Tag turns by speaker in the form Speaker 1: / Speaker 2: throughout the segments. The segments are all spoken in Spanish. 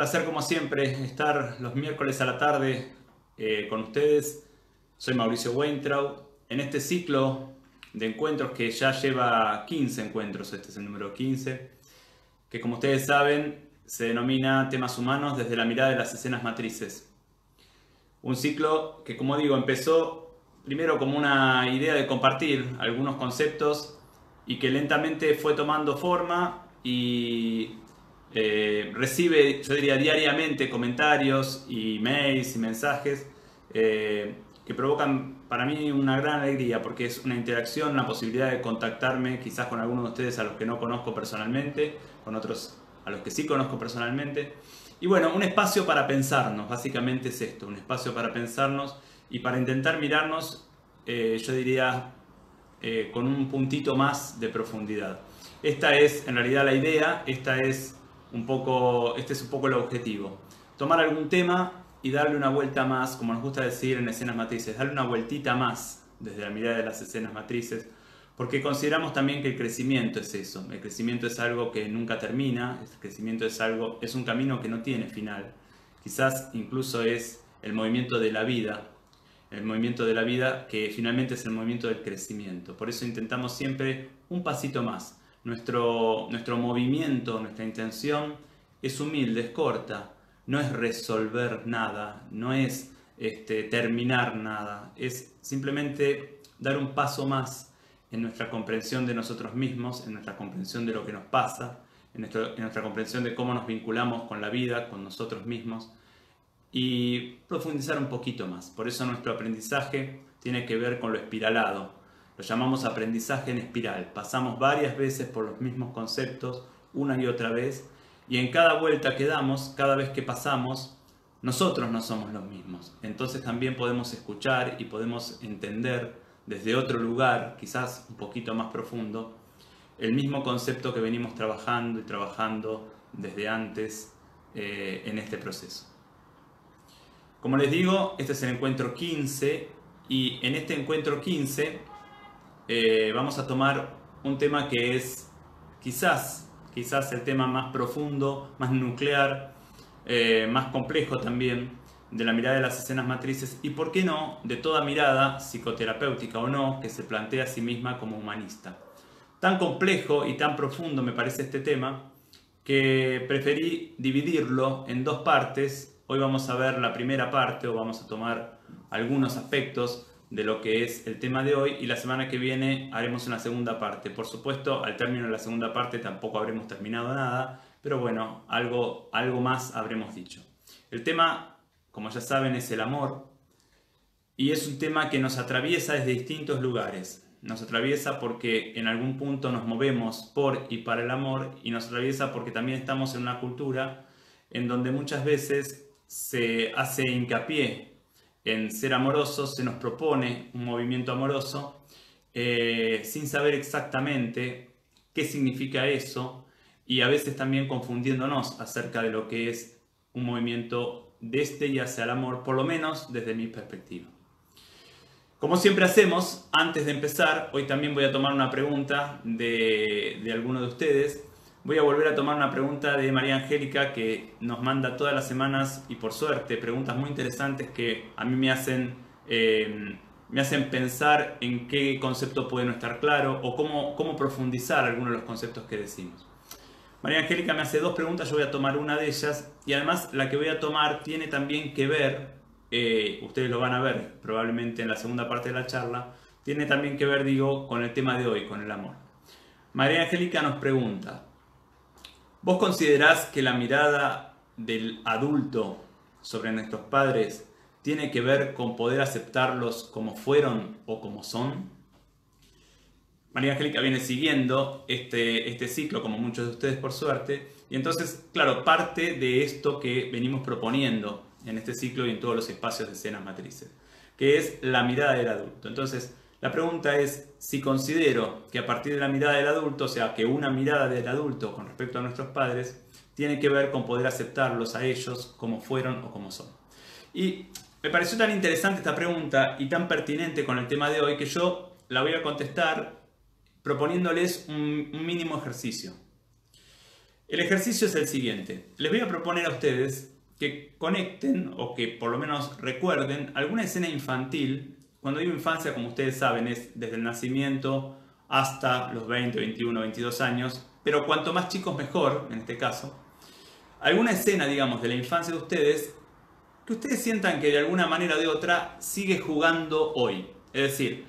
Speaker 1: placer como siempre estar los miércoles a la tarde eh, con ustedes. Soy Mauricio Weintraub. En este ciclo de encuentros que ya lleva 15 encuentros, este es el número 15, que como ustedes saben se denomina temas humanos desde la mirada de las escenas matrices. Un ciclo que como digo empezó primero como una idea de compartir algunos conceptos y que lentamente fue tomando forma y eh, recibe, yo diría, diariamente comentarios y mails y mensajes eh, que provocan para mí una gran alegría porque es una interacción, una posibilidad de contactarme quizás con algunos de ustedes a los que no conozco personalmente, con otros a los que sí conozco personalmente. Y bueno, un espacio para pensarnos, básicamente es esto, un espacio para pensarnos y para intentar mirarnos, eh, yo diría, con un puntito más de profundidad. Esta es en realidad la idea, esta es un poco, este es un poco el objetivo. Tomar algún tema y darle una vuelta más, como nos gusta decir en escenas matrices, darle una vueltita más desde la mirada de las escenas matrices, porque consideramos también que el crecimiento es eso, el crecimiento es algo que nunca termina, el crecimiento es algo, es un camino que no tiene final. Quizás incluso es el movimiento de la vida, el movimiento de la vida que finalmente es el movimiento del crecimiento. Por eso intentamos siempre un pasito más, nuestro, nuestro movimiento, nuestra intención es humilde, es corta, no es resolver nada, no es este, terminar nada, es simplemente dar un paso más en nuestra comprensión de nosotros mismos, en nuestra comprensión de lo que nos pasa, en, en nuestra comprensión de cómo nos vinculamos con la vida, con nosotros mismos y profundizar un poquito más. Por eso nuestro aprendizaje tiene que ver con lo espiralado, lo llamamos aprendizaje en espiral. Pasamos varias veces por los mismos conceptos, una y otra vez, y en cada vuelta que damos, cada vez que pasamos, nosotros no somos los mismos. Entonces también podemos escuchar y podemos entender desde otro lugar, quizás un poquito más profundo, el mismo concepto que venimos trabajando y trabajando desde antes eh, en este proceso. Como les digo, este es el encuentro 15 y en este encuentro 15 eh, vamos a tomar un tema que es quizás, quizás el tema más profundo, más nuclear, eh, más complejo también de la mirada de las escenas matrices y, por qué no, de toda mirada, psicoterapéutica o no, que se plantea a sí misma como humanista. Tan complejo y tan profundo me parece este tema que preferí dividirlo en dos partes. Hoy vamos a ver la primera parte o vamos a tomar algunos aspectos de lo que es el tema de hoy y la semana que viene haremos una segunda parte. Por supuesto, al término de la segunda parte tampoco habremos terminado nada, pero bueno, algo, algo más habremos dicho. El tema, como ya saben, es el amor y es un tema que nos atraviesa desde distintos lugares. Nos atraviesa porque en algún punto nos movemos por y para el amor y nos atraviesa porque también estamos en una cultura en donde muchas veces se hace hincapié en ser amorosos, se nos propone un movimiento amoroso eh, sin saber exactamente qué significa eso y a veces también confundiéndonos acerca de lo que es un movimiento de este y hacia el amor, por lo menos desde mi perspectiva. Como siempre hacemos, antes de empezar, hoy también voy a tomar una pregunta de, de alguno de ustedes Voy a volver a tomar una pregunta de María Angélica que nos manda todas las semanas y por suerte preguntas muy interesantes que a mí me hacen, eh, me hacen pensar en qué concepto puede no estar claro o cómo, cómo profundizar algunos de los conceptos que decimos. María Angélica me hace dos preguntas, yo voy a tomar una de ellas y además la que voy a tomar tiene también que ver, eh, ustedes lo van a ver probablemente en la segunda parte de la charla, tiene también que ver, digo, con el tema de hoy, con el amor. María Angélica nos pregunta, ¿Vos considerás que la mirada del adulto sobre nuestros padres tiene que ver con poder aceptarlos como fueron o como son? María Angélica viene siguiendo este, este ciclo, como muchos de ustedes por suerte, y entonces, claro, parte de esto que venimos proponiendo en este ciclo y en todos los espacios de escenas matrices, que es la mirada del adulto. Entonces, la pregunta es si considero que a partir de la mirada del adulto, o sea, que una mirada del adulto con respecto a nuestros padres, tiene que ver con poder aceptarlos a ellos como fueron o como son. Y me pareció tan interesante esta pregunta y tan pertinente con el tema de hoy que yo la voy a contestar proponiéndoles un, mínimo ejercicio. El ejercicio es el siguiente. Les voy a proponer a ustedes que conecten o que por lo menos recuerden alguna escena infantil. Cuando digo infancia, como ustedes saben, es desde el nacimiento hasta los 20, 21, 22 años, pero cuanto más chicos mejor, en este caso. Alguna escena, digamos, de la infancia de ustedes que ustedes sientan que de alguna manera o de otra sigue jugando hoy. Es decir,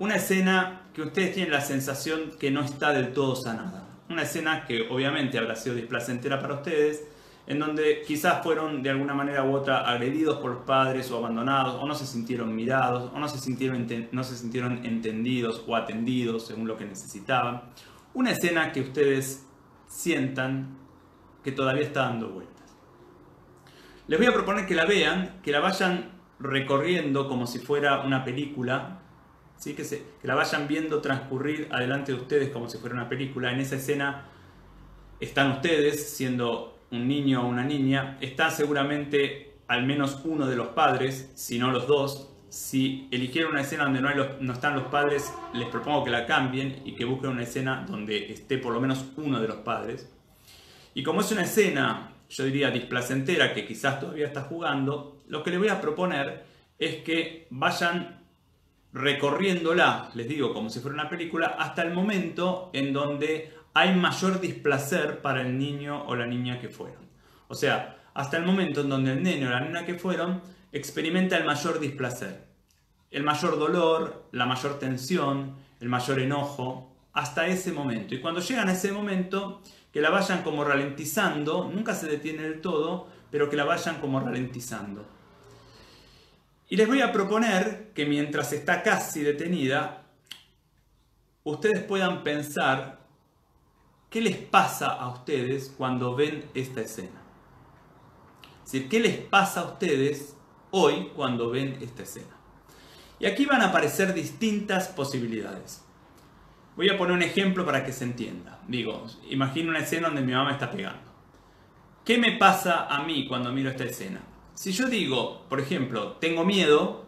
Speaker 1: una escena que ustedes tienen la sensación que no está del todo sanada. Una escena que obviamente habrá sido displacentera para ustedes, en donde quizás fueron de alguna manera u otra agredidos por padres o abandonados, o no se sintieron mirados, o no se sintieron, no se sintieron entendidos o atendidos según lo que necesitaban. Una escena que ustedes sientan que todavía está dando vueltas. Les voy a proponer que la vean, que la vayan recorriendo como si fuera una película, ¿sí? que, se, que la vayan viendo transcurrir adelante de ustedes como si fuera una película. En esa escena están ustedes siendo un niño o una niña, está seguramente al menos uno de los padres, si no los dos. Si eligieron una escena donde no, no están los padres, les propongo que la cambien y que busquen una escena donde esté por lo menos uno de los padres. Y como es una escena, yo diría displacentera, que quizás todavía está jugando, lo que les voy a proponer es que vayan recorriéndola, les digo, como si fuera una película, hasta el momento en donde hay mayor displacer para el niño o la niña que fueron. O sea, hasta el momento en donde el niño o la niña que fueron experimenta el mayor displacer, el mayor dolor, la mayor tensión, el mayor enojo, hasta ese momento. Y cuando llegan a ese momento, que la vayan como ralentizando, nunca se detiene del todo, pero que la vayan como ralentizando. Y les voy a proponer que mientras está casi detenida, ustedes puedan pensar ¿Qué les pasa a ustedes cuando ven esta escena? Es decir, ¿qué les pasa a ustedes hoy cuando ven esta escena? Y aquí van a aparecer distintas posibilidades. Voy a poner un ejemplo para que se entienda. Digo, imagino una escena donde mi mamá está pegando. ¿Qué me pasa a mí cuando miro esta escena? Si yo digo, por ejemplo, tengo miedo,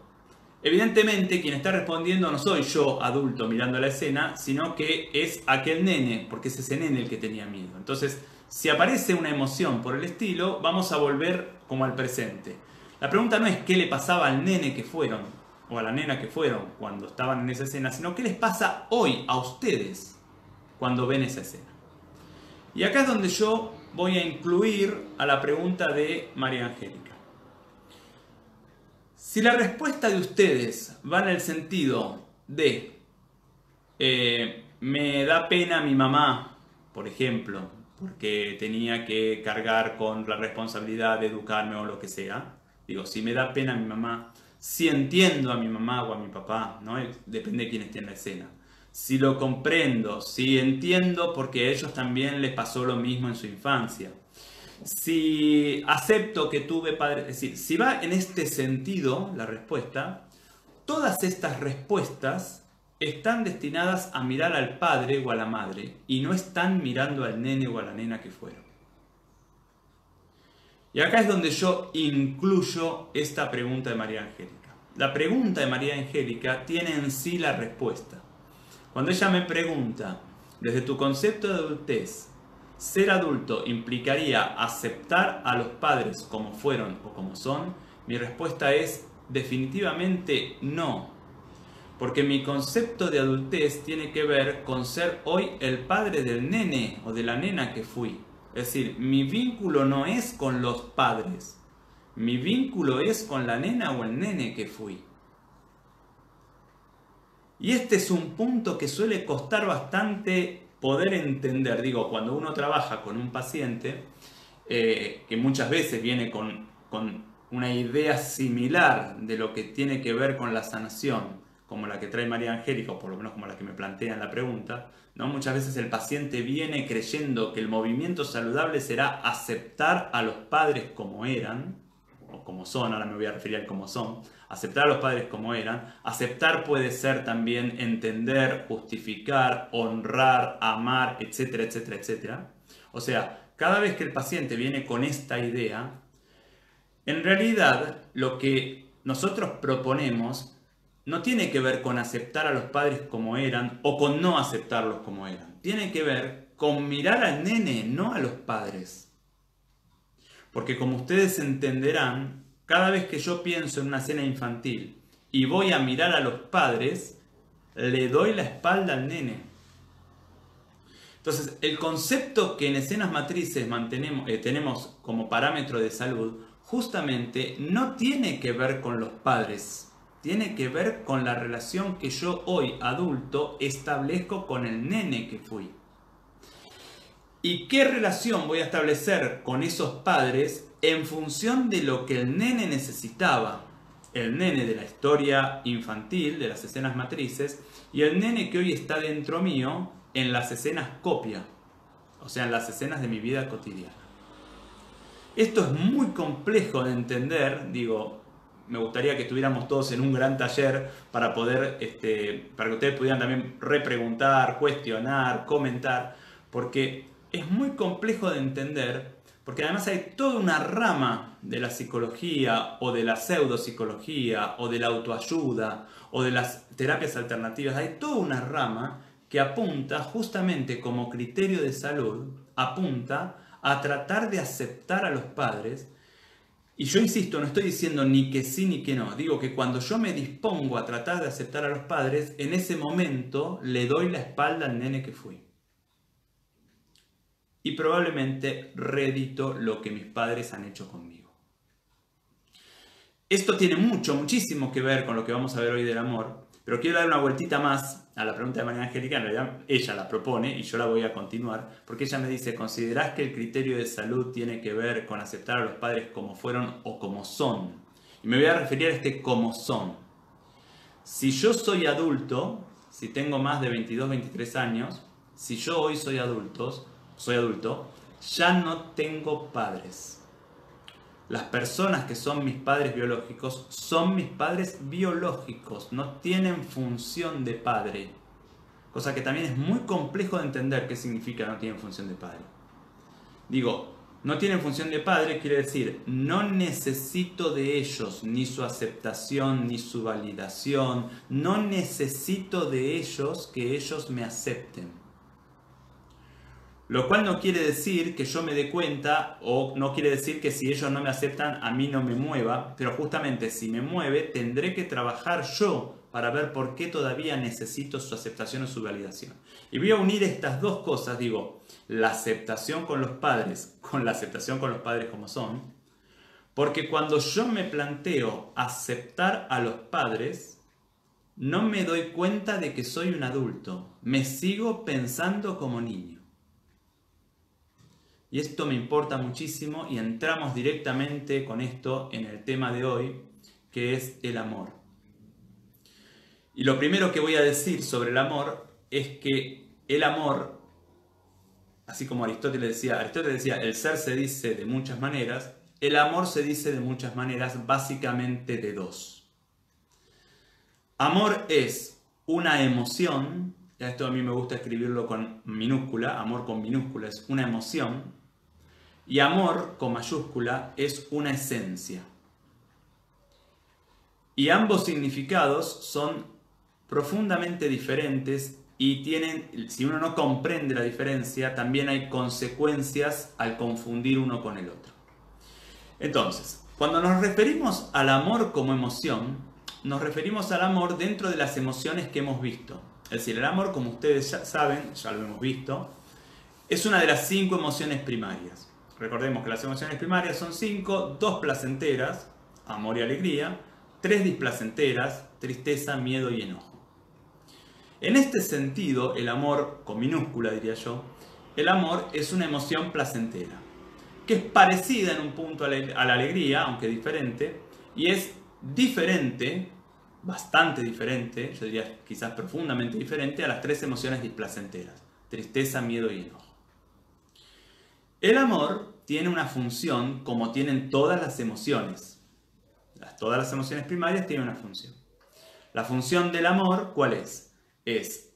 Speaker 1: Evidentemente quien está respondiendo no soy yo adulto mirando la escena, sino que es aquel nene, porque es ese nene el que tenía miedo. Entonces, si aparece una emoción por el estilo, vamos a volver como al presente. La pregunta no es qué le pasaba al nene que fueron, o a la nena que fueron cuando estaban en esa escena, sino qué les pasa hoy a ustedes cuando ven esa escena. Y acá es donde yo voy a incluir a la pregunta de María Angélica. Si la respuesta de ustedes va en el sentido de eh, me da pena mi mamá, por ejemplo, porque tenía que cargar con la responsabilidad de educarme o lo que sea, digo, si me da pena mi mamá, si entiendo a mi mamá o a mi papá, ¿no? depende de quién esté en la escena. Si lo comprendo, si entiendo porque a ellos también les pasó lo mismo en su infancia si acepto que tuve padre, es decir, si va en este sentido la respuesta, todas estas respuestas están destinadas a mirar al padre o a la madre y no están mirando al nene o a la nena que fueron. Y acá es donde yo incluyo esta pregunta de María Angélica. La pregunta de María Angélica tiene en sí la respuesta. Cuando ella me pregunta, desde tu concepto de adultez, ser adulto implicaría aceptar a los padres como fueron o como son, mi respuesta es definitivamente no. Porque mi concepto de adultez tiene que ver con ser hoy el padre del nene o de la nena que fui. Es decir, mi vínculo no es con los padres. Mi vínculo es con la nena o el nene que fui. Y este es un punto que suele costar bastante poder entender, digo, cuando uno trabaja con un paciente, eh, que muchas veces viene con, con una idea similar de lo que tiene que ver con la sanación, como la que trae María Angélica, o por lo menos como la que me plantea en la pregunta, ¿no? muchas veces el paciente viene creyendo que el movimiento saludable será aceptar a los padres como eran, o como son, ahora me voy a referir al como son, aceptar a los padres como eran. Aceptar puede ser también entender, justificar, honrar, amar, etcétera, etcétera, etcétera. O sea, cada vez que el paciente viene con esta idea, en realidad lo que nosotros proponemos no tiene que ver con aceptar a los padres como eran o con no aceptarlos como eran. Tiene que ver con mirar al nene, no a los padres. Porque como ustedes entenderán, cada vez que yo pienso en una cena infantil y voy a mirar a los padres, le doy la espalda al nene. Entonces, el concepto que en escenas matrices mantenemos, eh, tenemos como parámetro de salud, justamente no tiene que ver con los padres, tiene que ver con la relación que yo hoy, adulto, establezco con el nene que fui. ¿Y qué relación voy a establecer con esos padres en función de lo que el nene necesitaba? El nene de la historia infantil, de las escenas matrices, y el nene que hoy está dentro mío en las escenas copia, o sea, en las escenas de mi vida cotidiana. Esto es muy complejo de entender, digo, me gustaría que estuviéramos todos en un gran taller para poder, este, para que ustedes pudieran también repreguntar, cuestionar, comentar, porque es muy complejo de entender porque además hay toda una rama de la psicología o de la pseudopsicología o de la autoayuda o de las terapias alternativas, hay toda una rama que apunta justamente como criterio de salud, apunta a tratar de aceptar a los padres. Y yo insisto, no estoy diciendo ni que sí ni que no, digo que cuando yo me dispongo a tratar de aceptar a los padres, en ese momento le doy la espalda al nene que fui y probablemente redito lo que mis padres han hecho conmigo. Esto tiene mucho, muchísimo que ver con lo que vamos a ver hoy del amor, pero quiero dar una vueltita más a la pregunta de María Angélica, en realidad ella la propone y yo la voy a continuar, porque ella me dice, ¿considerás que el criterio de salud tiene que ver con aceptar a los padres como fueron o como son? Y me voy a referir a este como son. Si yo soy adulto, si tengo más de 22, 23 años, si yo hoy soy adulto, soy adulto, ya no tengo padres. Las personas que son mis padres biológicos son mis padres biológicos, no tienen función de padre. Cosa que también es muy complejo de entender qué significa no tienen función de padre. Digo, no tienen función de padre quiere decir, no necesito de ellos ni su aceptación ni su validación, no necesito de ellos que ellos me acepten. Lo cual no quiere decir que yo me dé cuenta o no quiere decir que si ellos no me aceptan a mí no me mueva, pero justamente si me mueve tendré que trabajar yo para ver por qué todavía necesito su aceptación o su validación. Y voy a unir estas dos cosas, digo, la aceptación con los padres, con la aceptación con los padres como son, porque cuando yo me planteo aceptar a los padres, no me doy cuenta de que soy un adulto, me sigo pensando como niño. Y esto me importa muchísimo y entramos directamente con esto en el tema de hoy, que es el amor. Y lo primero que voy a decir sobre el amor es que el amor, así como Aristóteles decía, Aristóteles decía, el ser se dice de muchas maneras, el amor se dice de muchas maneras, básicamente de dos. Amor es una emoción esto a mí me gusta escribirlo con minúscula, amor con minúscula es una emoción, y amor con mayúscula es una esencia. Y ambos significados son profundamente diferentes y tienen, si uno no comprende la diferencia, también hay consecuencias al confundir uno con el otro. Entonces, cuando nos referimos al amor como emoción, nos referimos al amor dentro de las emociones que hemos visto. Es decir, el amor, como ustedes ya saben, ya lo hemos visto, es una de las cinco emociones primarias. Recordemos que las emociones primarias son cinco, dos placenteras, amor y alegría, tres displacenteras, tristeza, miedo y enojo. En este sentido, el amor, con minúscula diría yo, el amor es una emoción placentera, que es parecida en un punto a la alegría, aunque diferente, y es diferente bastante diferente, yo diría quizás profundamente diferente a las tres emociones displacenteras, tristeza, miedo y enojo. El amor tiene una función como tienen todas las emociones. Todas las emociones primarias tienen una función. La función del amor, ¿cuál es? Es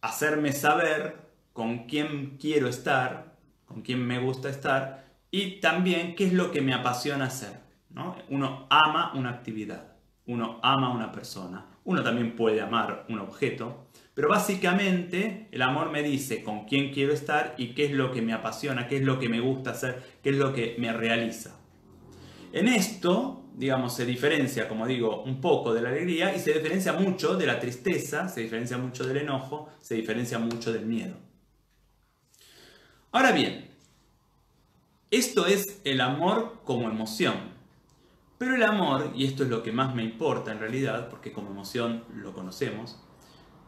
Speaker 1: hacerme saber con quién quiero estar, con quién me gusta estar y también qué es lo que me apasiona hacer. ¿no? Uno ama una actividad uno ama a una persona. Uno también puede amar un objeto, pero básicamente el amor me dice con quién quiero estar y qué es lo que me apasiona, qué es lo que me gusta hacer, qué es lo que me realiza. En esto, digamos, se diferencia, como digo, un poco de la alegría y se diferencia mucho de la tristeza, se diferencia mucho del enojo, se diferencia mucho del miedo. Ahora bien, esto es el amor como emoción. Pero el amor, y esto es lo que más me importa en realidad, porque como emoción lo conocemos,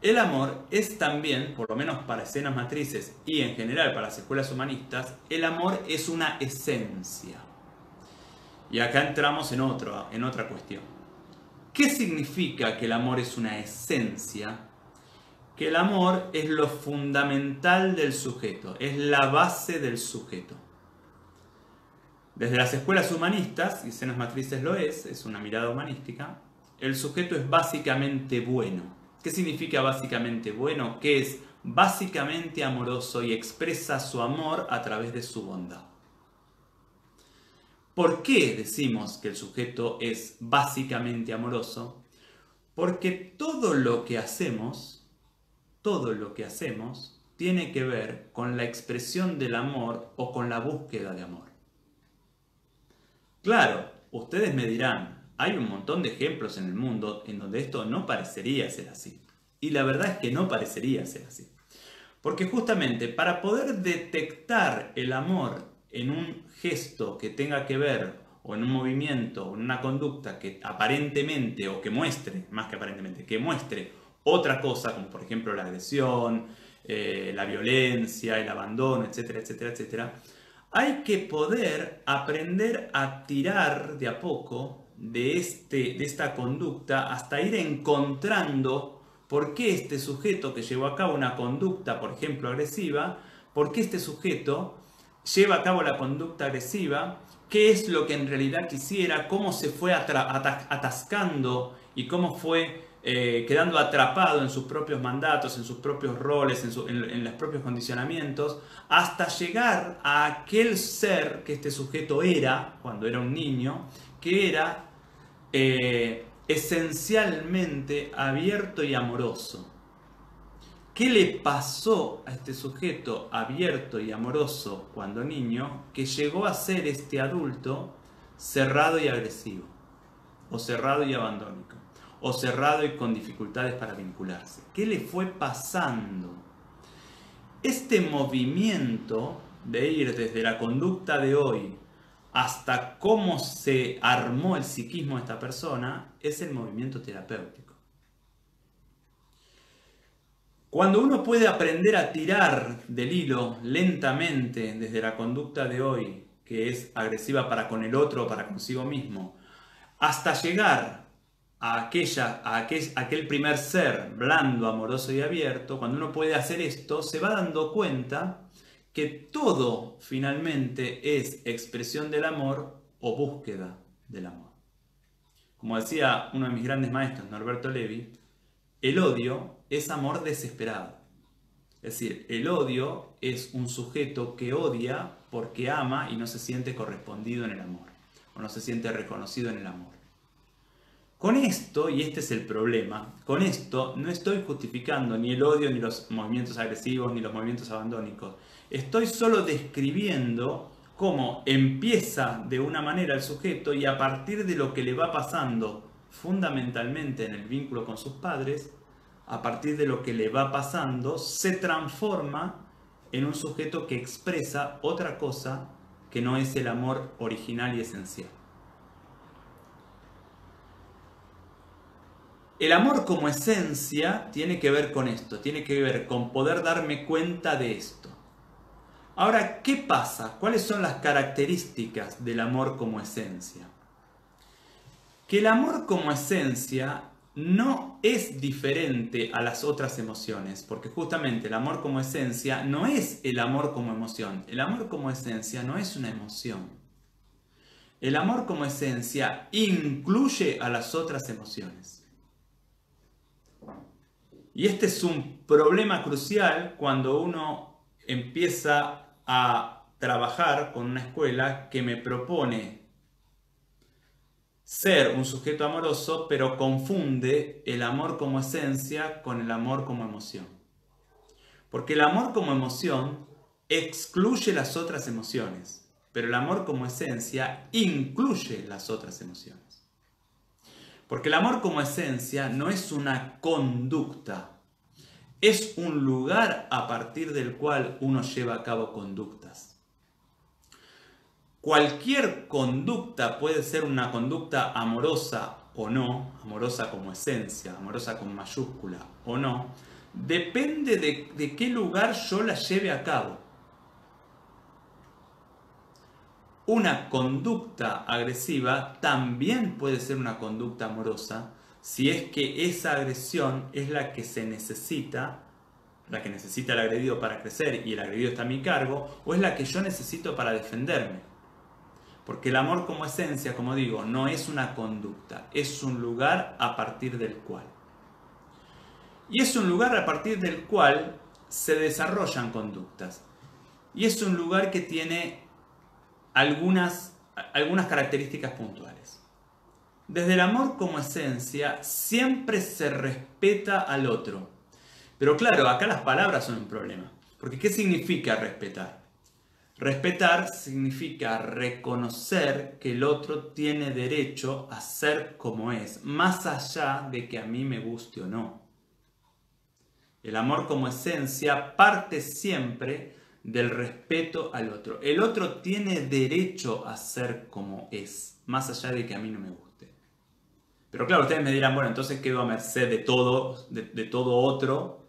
Speaker 1: el amor es también, por lo menos para escenas matrices y en general para las escuelas humanistas, el amor es una esencia. Y acá entramos en, en otra cuestión. ¿Qué significa que el amor es una esencia? Que el amor es lo fundamental del sujeto, es la base del sujeto. Desde las escuelas humanistas, y escenas matrices lo es, es una mirada humanística, el sujeto es básicamente bueno. ¿Qué significa básicamente bueno? Que es básicamente amoroso y expresa su amor a través de su bondad. ¿Por qué decimos que el sujeto es básicamente amoroso? Porque todo lo que hacemos, todo lo que hacemos, tiene que ver con la expresión del amor o con la búsqueda de amor. Claro, ustedes me dirán, hay un montón de ejemplos en el mundo en donde esto no parecería ser así. Y la verdad es que no parecería ser así. Porque justamente para poder detectar el amor en un gesto que tenga que ver o en un movimiento o en una conducta que aparentemente o que muestre, más que aparentemente, que muestre otra cosa, como por ejemplo la agresión, eh, la violencia, el abandono, etcétera, etcétera, etcétera, hay que poder aprender a tirar de a poco de, este, de esta conducta hasta ir encontrando por qué este sujeto que llevó a cabo una conducta, por ejemplo, agresiva, por qué este sujeto lleva a cabo la conducta agresiva, qué es lo que en realidad quisiera, cómo se fue atascando y cómo fue eh, quedando atrapado en sus propios mandatos, en sus propios roles, en, los propios condicionamientos, hasta llegar a aquel ser que este sujeto era cuando era un niño, que era eh, esencialmente abierto y amoroso. ¿Qué le pasó a este sujeto abierto y amoroso cuando niño que llegó a ser este adulto cerrado y agresivo? O cerrado y abandónico. O cerrado y con dificultades para vincularse. ¿Qué le fue pasando? Este movimiento de ir desde la conducta de hoy hasta cómo se armó el psiquismo de esta persona es el movimiento terapéutico. Cuando uno puede aprender a tirar del hilo lentamente desde la conducta de hoy, que es agresiva para con el otro o para consigo mismo, hasta llegar a, aquella, a aquel, aquel primer ser blando, amoroso y abierto, cuando uno puede hacer esto, se va dando cuenta que todo finalmente es expresión del amor o búsqueda del amor. Como decía uno de mis grandes maestros, Norberto Levi, el odio es amor desesperado. Es decir, el odio es un sujeto que odia porque ama y no se siente correspondido en el amor, o no se siente reconocido en el amor. Con esto, y este es el problema, con esto no estoy justificando ni el odio, ni los movimientos agresivos, ni los movimientos abandónicos. Estoy solo describiendo cómo empieza de una manera el sujeto y a partir de lo que le va pasando fundamentalmente en el vínculo con sus padres, a partir de lo que le va pasando, se transforma en un sujeto que expresa otra cosa que no es el amor original y esencial. El amor como esencia tiene que ver con esto, tiene que ver con poder darme cuenta de esto. Ahora, ¿qué pasa? ¿Cuáles son las características del amor como esencia? que el amor como esencia no es diferente a las otras emociones, porque justamente el amor como esencia no es el amor como emoción. El amor como esencia no es una emoción. El amor como esencia incluye a las otras emociones. Y este es un problema crucial cuando uno empieza a trabajar con una escuela que me propone ser un sujeto amoroso, pero confunde el amor como esencia con el amor como emoción. Porque el amor como emoción excluye las otras emociones, pero el amor como esencia incluye las otras emociones. Porque el amor como esencia no es una conducta, es un lugar a partir del cual uno lleva a cabo conductas. Cualquier conducta puede ser una conducta amorosa o no, amorosa como esencia, amorosa con mayúscula o no, depende de, de qué lugar yo la lleve a cabo. Una conducta agresiva también puede ser una conducta amorosa si es que esa agresión es la que se necesita, la que necesita el agredido para crecer y el agredido está a mi cargo, o es la que yo necesito para defenderme. Porque el amor como esencia, como digo, no es una conducta, es un lugar a partir del cual. Y es un lugar a partir del cual se desarrollan conductas. Y es un lugar que tiene algunas, algunas características puntuales. Desde el amor como esencia siempre se respeta al otro. Pero claro, acá las palabras son un problema. Porque ¿qué significa respetar? Respetar significa reconocer que el otro tiene derecho a ser como es, más allá de que a mí me guste o no. El amor como esencia parte siempre del respeto al otro. El otro tiene derecho a ser como es, más allá de que a mí no me guste. Pero claro, ustedes me dirán, bueno, entonces quedo a merced de todo, de, todo otro,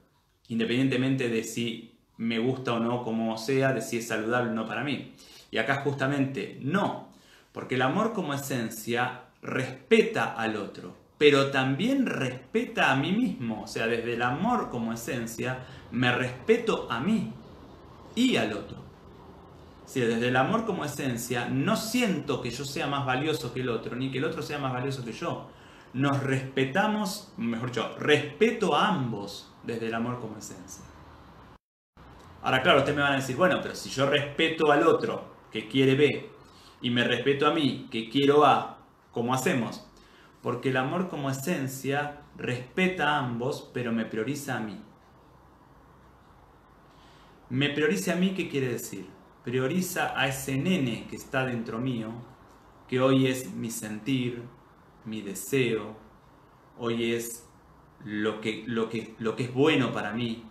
Speaker 1: independientemente de si me gusta o no como sea, de si es saludable o no para mí. Y acá justamente no, porque el amor como esencia respeta al otro, pero también respeta a mí mismo. O sea, desde el amor como esencia, me respeto a mí y al otro. Si desde el amor como esencia, no siento que yo sea más valioso que el otro, ni que el otro sea más valioso que yo. Nos respetamos, mejor dicho, respeto a ambos desde el amor como esencia. Ahora, claro, ustedes me van a decir, bueno, pero si yo respeto al otro que quiere B y me respeto a mí que quiero A, ¿cómo hacemos? Porque el amor como esencia respeta a ambos, pero me prioriza a mí. Me prioriza a mí, ¿qué quiere decir? Prioriza a ese nene que está dentro mío, que hoy es mi sentir, mi deseo, hoy es lo que, lo que, lo que es bueno para mí,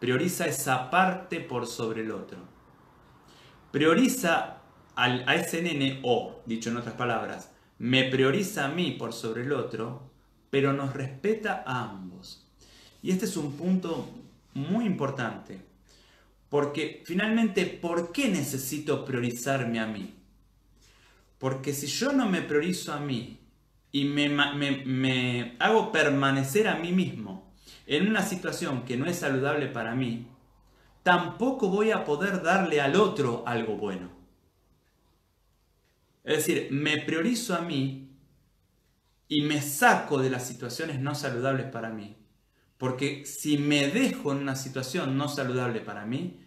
Speaker 1: prioriza esa parte por sobre el otro. Prioriza a ese nene, o, dicho en otras palabras, me prioriza a mí por sobre el otro, pero nos respeta a ambos. Y este es un punto muy importante, porque finalmente, ¿por qué necesito priorizarme a mí? Porque si yo no me priorizo a mí y me, hago permanecer a mí mismo, en una situación que no es saludable para mí, tampoco voy a poder darle al otro algo bueno. Es decir, me priorizo a mí y me saco de las situaciones no saludables para mí. Porque si me dejo en una situación no saludable para mí,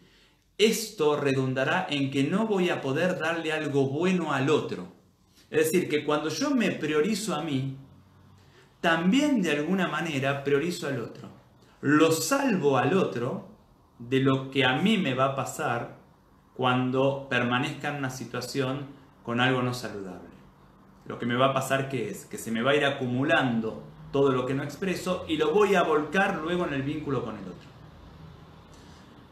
Speaker 1: esto redundará en que no voy a poder darle algo bueno al otro. Es decir, que cuando yo me priorizo a mí, también de alguna manera priorizo al otro. Lo salvo al otro de lo que a mí me va a pasar cuando permanezca en una situación con algo no saludable. Lo que me va a pasar que es que se me va a ir acumulando todo lo que no expreso y lo voy a volcar luego en el vínculo con el otro.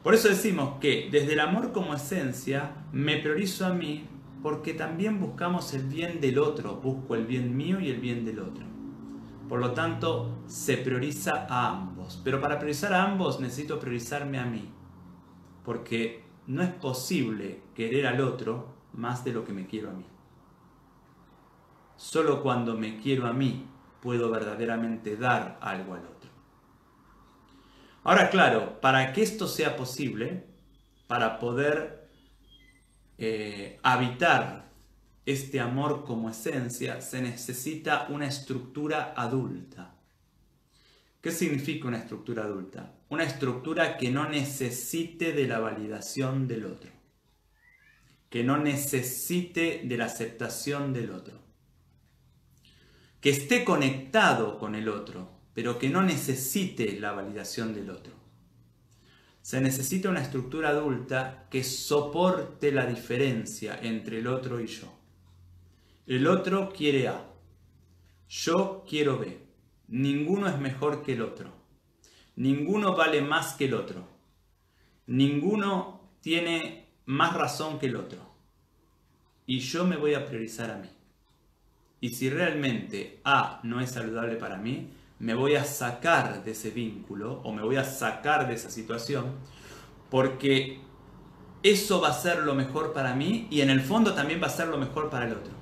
Speaker 1: Por eso decimos que desde el amor como esencia me priorizo a mí porque también buscamos el bien del otro, busco el bien mío y el bien del otro. Por lo tanto, se prioriza a ambos. Pero para priorizar a ambos necesito priorizarme a mí. Porque no es posible querer al otro más de lo que me quiero a mí. Solo cuando me quiero a mí puedo verdaderamente dar algo al otro. Ahora, claro, para que esto sea posible, para poder eh, habitar este amor como esencia, se necesita una estructura adulta. ¿Qué significa una estructura adulta? Una estructura que no necesite de la validación del otro, que no necesite de la aceptación del otro. que esté conectado con el otro, pero que no necesite la validación del otro. Se necesita una estructura adulta que soporte la diferencia entre el otro y yo. El otro quiere A, yo quiero B. Ninguno es mejor que el otro. Ninguno vale más que el otro. Ninguno tiene más razón que el otro. Y yo me voy a priorizar a mí. Y si realmente A no es saludable para mí, me voy a sacar de ese vínculo o me voy a sacar de esa situación porque eso va a ser lo mejor para mí y en el fondo también va a ser lo mejor para el otro.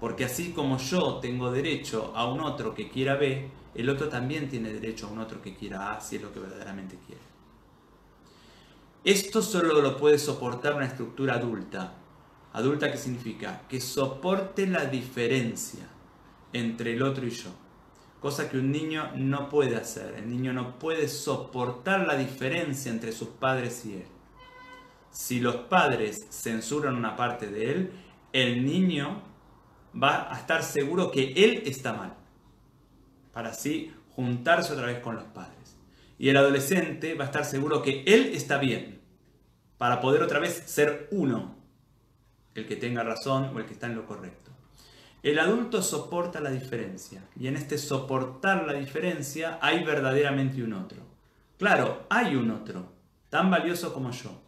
Speaker 1: Porque así como yo tengo derecho a un otro que quiera B, el otro también tiene derecho a un otro que quiera A si es lo que verdaderamente quiere. Esto solo lo puede soportar una estructura adulta. ¿Adulta qué significa? Que soporte la diferencia entre el otro y yo cosa que un niño no puede hacer. El niño no puede soportar la diferencia entre sus padres y él. Si los padres censuran una parte de él, el niño va a estar seguro que él está mal, para así juntarse otra vez con los padres. Y el adolescente va a estar seguro que él está bien, para poder otra vez ser uno, el que tenga razón o el que está en lo correcto. El adulto soporta la diferencia y en este soportar la diferencia hay verdaderamente un otro. Claro, hay un otro, tan valioso como yo,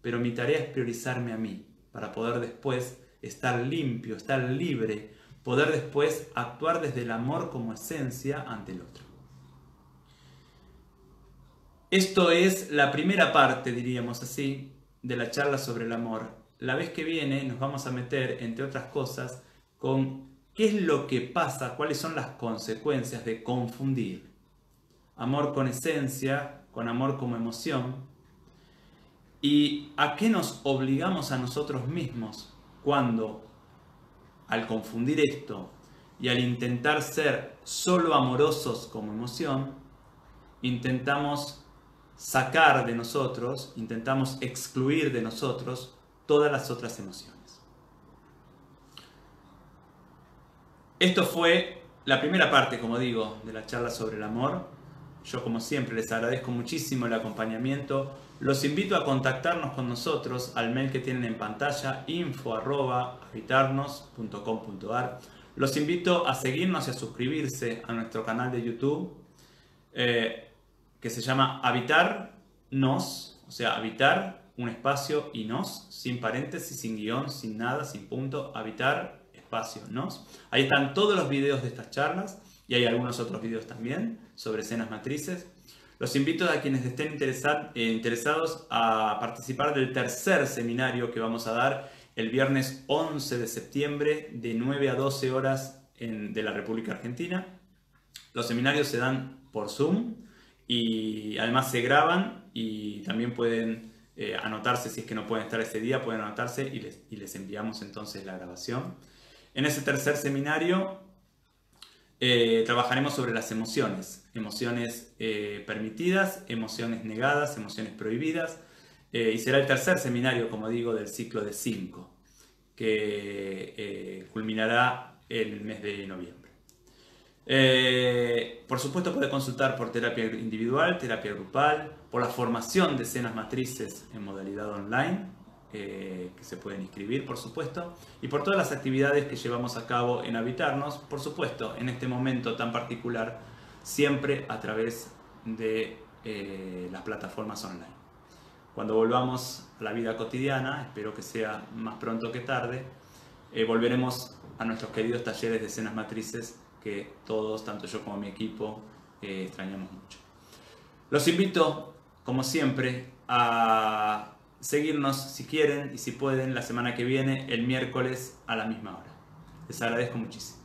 Speaker 1: pero mi tarea es priorizarme a mí para poder después estar limpio, estar libre, poder después actuar desde el amor como esencia ante el otro. Esto es la primera parte, diríamos así, de la charla sobre el amor. La vez que viene nos vamos a meter, entre otras cosas, con qué es lo que pasa, cuáles son las consecuencias de confundir amor con esencia, con amor como emoción, y a qué nos obligamos a nosotros mismos cuando, al confundir esto y al intentar ser solo amorosos como emoción, intentamos sacar de nosotros, intentamos excluir de nosotros todas las otras emociones. Esto fue la primera parte, como digo, de la charla sobre el amor. Yo, como siempre, les agradezco muchísimo el acompañamiento. Los invito a contactarnos con nosotros al mail que tienen en pantalla info.habitarnos.com.ar. Los invito a seguirnos y a suscribirse a nuestro canal de YouTube eh, que se llama Habitarnos, o sea, habitar un espacio y nos, sin paréntesis, sin guion, sin nada, sin punto, habitar Ahí están todos los videos de estas charlas y hay algunos otros videos también sobre escenas matrices. Los invito a quienes estén eh, interesados a participar del tercer seminario que vamos a dar el viernes 11 de septiembre de 9 a 12 horas de la República Argentina. Los seminarios se dan por Zoom y además se graban y también pueden eh, anotarse si es que no pueden estar ese día, pueden anotarse y les enviamos entonces la grabación. En ese tercer seminario eh, trabajaremos sobre las emociones, emociones eh, permitidas, emociones negadas, emociones prohibidas, eh, y será el tercer seminario, como digo, del ciclo de cinco, que culminará el mes de noviembre. por supuesto puede consultar por terapia individual, terapia grupal, por la formación de escenas matrices en modalidad online, eh, que se pueden inscribir, por supuesto, y por todas las actividades que llevamos a cabo en Habitarnos, por supuesto, en este momento tan particular, siempre a través de eh, las plataformas online. Cuando volvamos a la vida cotidiana, espero que sea más pronto que tarde, eh, volveremos a nuestros queridos talleres de escenas matrices que todos, tanto yo como mi equipo, extrañamos mucho. Los invito, como siempre, a seguirnos si quieren y si pueden la semana que viene, el miércoles a la misma hora. Les agradezco muchísimo.